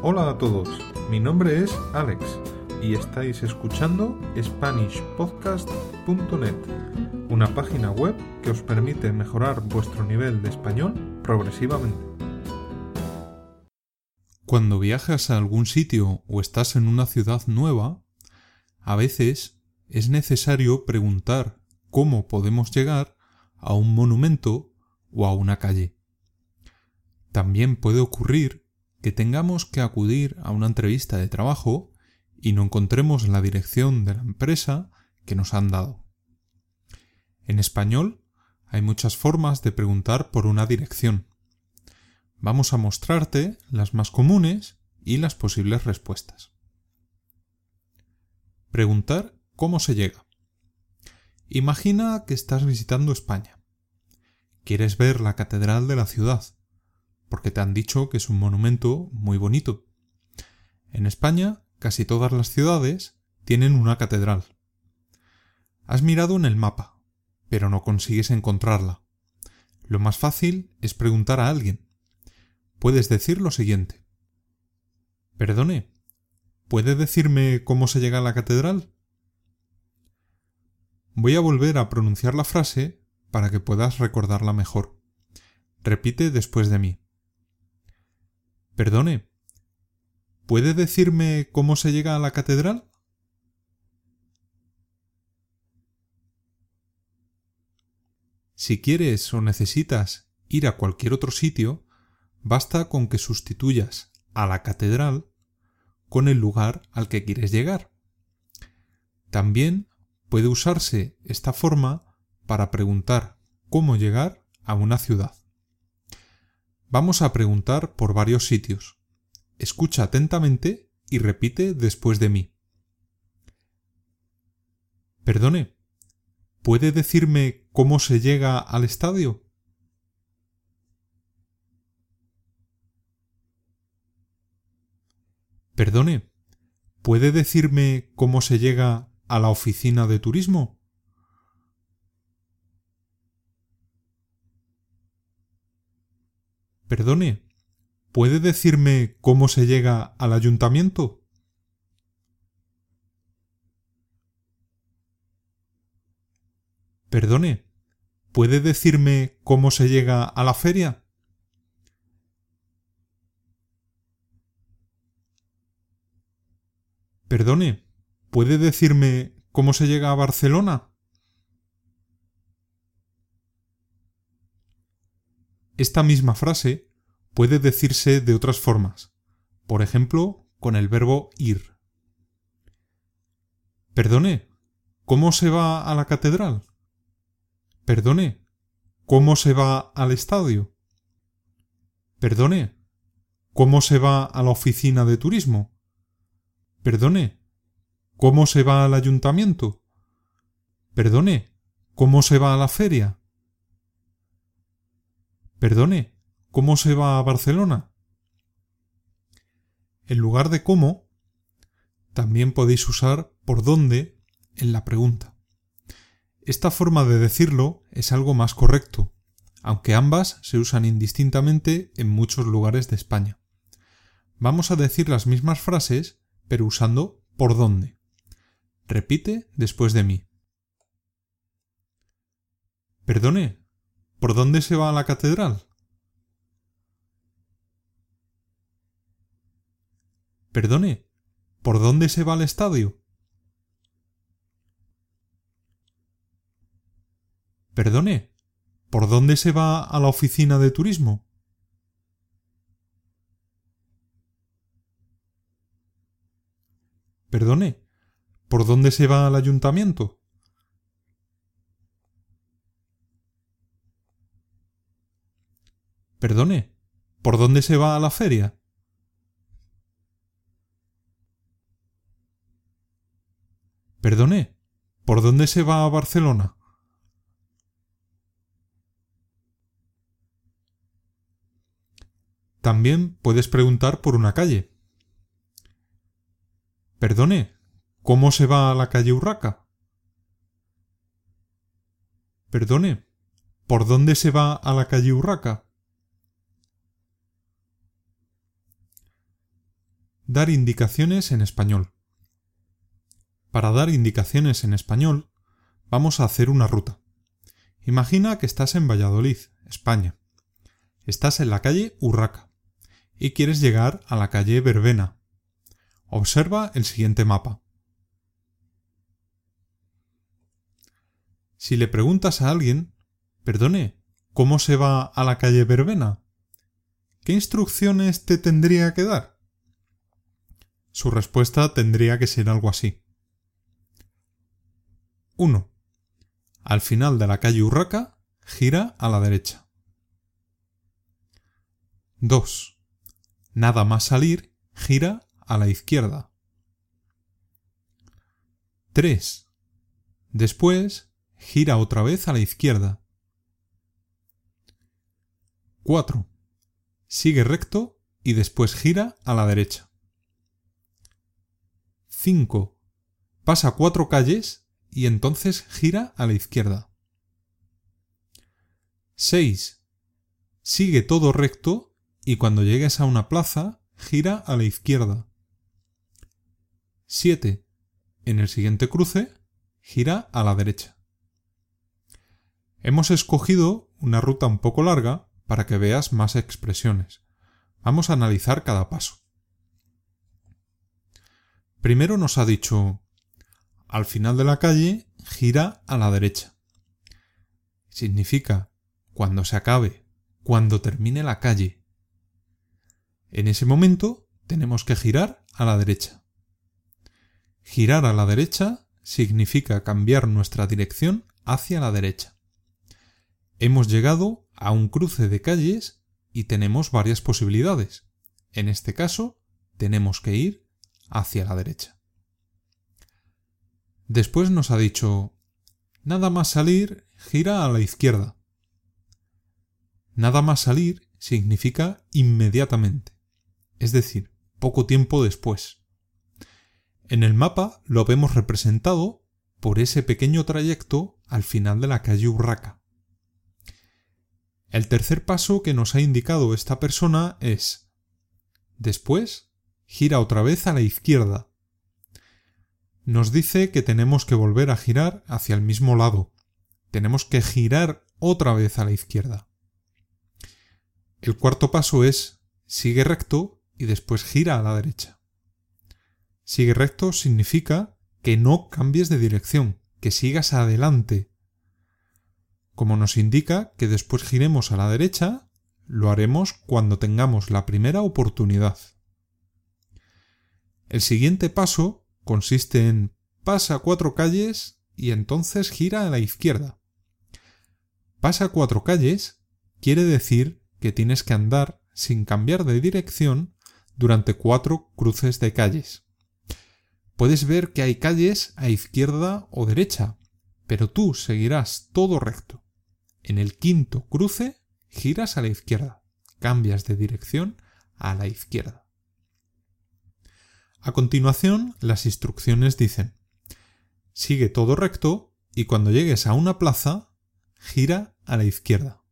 Hola a todos, mi nombre es Alex y estáis escuchando SpanishPodcast.net, una página web que os permite mejorar vuestro nivel de español progresivamente. Cuando viajas a algún sitio o estás en una ciudad nueva, a veces es necesario preguntar cómo podemos llegar a un monumento o a una calle. También puede ocurrir que tengamos que acudir a una entrevista de trabajo y no encontremos la dirección de la empresa que nos han dado. En español hay muchas formas de preguntar por una dirección. Vamos a mostrarte las más comunes y las posibles respuestas. Preguntar cómo se llega. Imagina que estás visitando España. Quieres ver la catedral de la ciudad, porque te han dicho que es un monumento muy bonito. En España, casi todas las ciudades tienen una catedral. Has mirado en el mapa, pero no consigues encontrarla. Lo más fácil es preguntar a alguien. Puedes decir lo siguiente. Perdone, ¿puede decirme cómo se llega a la catedral? Voy a volver a pronunciar la frase para que puedas recordarla mejor. Repite después de mí. Perdone, ¿puede decirme cómo se llega a la catedral? Si quieres o necesitas ir a cualquier otro sitio, basta con que sustituyas a la catedral con el lugar al que quieres llegar. También puede usarse esta forma para preguntar cómo llegar a una ciudad. Vamos a preguntar por varios sitios. Escucha atentamente y repite después de mí. Perdone, ¿puede decirme cómo se llega al estadio? Perdone, ¿puede decirme cómo se llega a la oficina de turismo? Perdone, ¿puede decirme cómo se llega al ayuntamiento? Perdone, ¿puede decirme cómo se llega a la feria? Perdone, ¿Puede decirme cómo se llega a Barcelona? Esta misma frase puede decirse de otras formas, por ejemplo, con el verbo ir. Perdone, ¿cómo se va a la catedral? Perdone, ¿cómo se va al estadio? Perdone, ¿cómo se va a la oficina de turismo? Perdone, ¿Cómo se va al ayuntamiento? Perdone, ¿cómo se va a la feria? Perdone, ¿cómo se va a Barcelona? En lugar de cómo, también podéis usar por dónde en la pregunta. Esta forma de decirlo es algo más correcto, aunque ambas se usan indistintamente en muchos lugares de España. Vamos a decir las mismas frases, pero usando por dónde. Repite después de mí. Perdone, ¿por dónde se va a la catedral? Perdone, ¿por dónde se va al estadio? Perdone, ¿por dónde se va a la oficina de turismo? Perdone, ¿Por dónde se va al ayuntamiento? Perdone, ¿por dónde se va a la feria? Perdone, ¿por dónde se va a Barcelona? También puedes preguntar por una calle. Perdone, ¿Cómo se va a la calle Urraca? Perdone, ¿por dónde se va a la calle Urraca? Dar indicaciones en español. Para dar indicaciones en español, vamos a hacer una ruta. Imagina que estás en Valladolid, España. Estás en la calle Urraca y quieres llegar a la calle Verbena. Observa el siguiente mapa. Si le preguntas a alguien, perdone, ¿cómo se va a la calle Verbena? ¿Qué instrucciones te tendría que dar? Su respuesta tendría que ser algo así. 1. Al final de la calle Urraca, gira a la derecha. 2. Nada más salir, gira a la izquierda. 3. Después, gira otra vez a la izquierda. 4. Sigue recto y después gira a la derecha. 5. Pasa cuatro calles y entonces gira a la izquierda. 6. Sigue todo recto y cuando llegues a una plaza, gira a la izquierda. 7. En el siguiente cruce, gira a la derecha. Hemos escogido una ruta un poco larga para que veas más expresiones. Vamos a analizar cada paso. Primero nos ha dicho al final de la calle gira a la derecha. Significa cuando se acabe, cuando termine la calle. En ese momento tenemos que girar a la derecha. Girar a la derecha significa cambiar nuestra dirección hacia la derecha. Hemos llegado a un cruce de calles y tenemos varias posibilidades. En este caso, tenemos que ir hacia la derecha. Después nos ha dicho, nada más salir, gira a la izquierda. Nada más salir significa inmediatamente, es decir, poco tiempo después. En el mapa lo vemos representado por ese pequeño trayecto al final de la calle Urraca. El tercer paso que nos ha indicado esta persona es después gira otra vez a la izquierda nos dice que tenemos que volver a girar hacia el mismo lado. Tenemos que girar otra vez a la izquierda. El cuarto paso es sigue recto y después gira a la derecha. Sigue recto significa que no cambies de dirección, que sigas adelante. Como nos indica que después giremos a la derecha, lo haremos cuando tengamos la primera oportunidad. El siguiente paso consiste en pasa cuatro calles y entonces gira a la izquierda. Pasa cuatro calles quiere decir que tienes que andar sin cambiar de dirección durante cuatro cruces de calles. Puedes ver que hay calles a izquierda o derecha, pero tú seguirás todo recto. En el quinto cruce giras a la izquierda, cambias de dirección a la izquierda. A continuación, las instrucciones dicen Sigue todo recto y cuando llegues a una plaza, gira a la izquierda.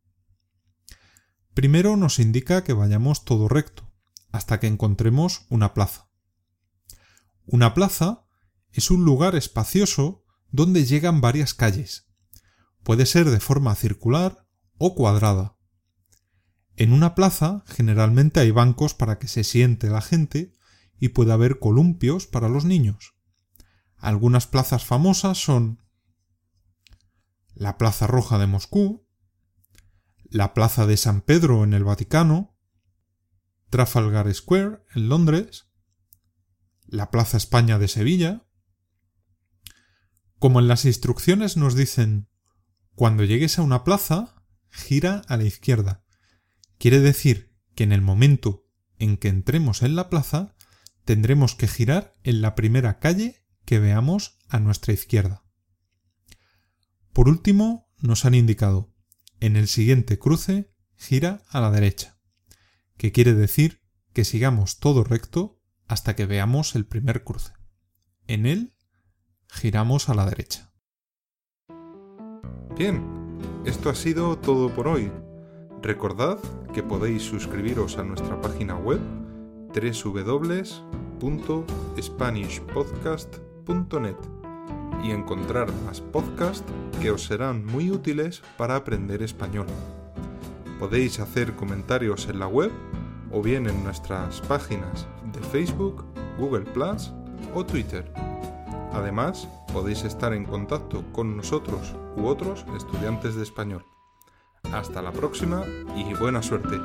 Primero nos indica que vayamos todo recto, hasta que encontremos una plaza. Una plaza es un lugar espacioso donde llegan varias calles. Puede ser de forma circular o cuadrada. En una plaza generalmente hay bancos para que se siente la gente y puede haber columpios para los niños. Algunas plazas famosas son la Plaza Roja de Moscú, la Plaza de San Pedro en el Vaticano, Trafalgar Square en Londres, la Plaza España de Sevilla. Como en las instrucciones nos dicen, cuando llegues a una plaza, gira a la izquierda. Quiere decir que en el momento en que entremos en la plaza, tendremos que girar en la primera calle que veamos a nuestra izquierda. Por último, nos han indicado, en el siguiente cruce, gira a la derecha, que quiere decir que sigamos todo recto hasta que veamos el primer cruce. En él, giramos a la derecha. Bien, esto ha sido todo por hoy. Recordad que podéis suscribiros a nuestra página web www.spanishpodcast.net y encontrar más podcasts que os serán muy útiles para aprender español. Podéis hacer comentarios en la web o bien en nuestras páginas de Facebook, Google Plus o Twitter. Además, podéis estar en contacto con nosotros u otros estudiantes de español. Hasta la próxima y buena suerte.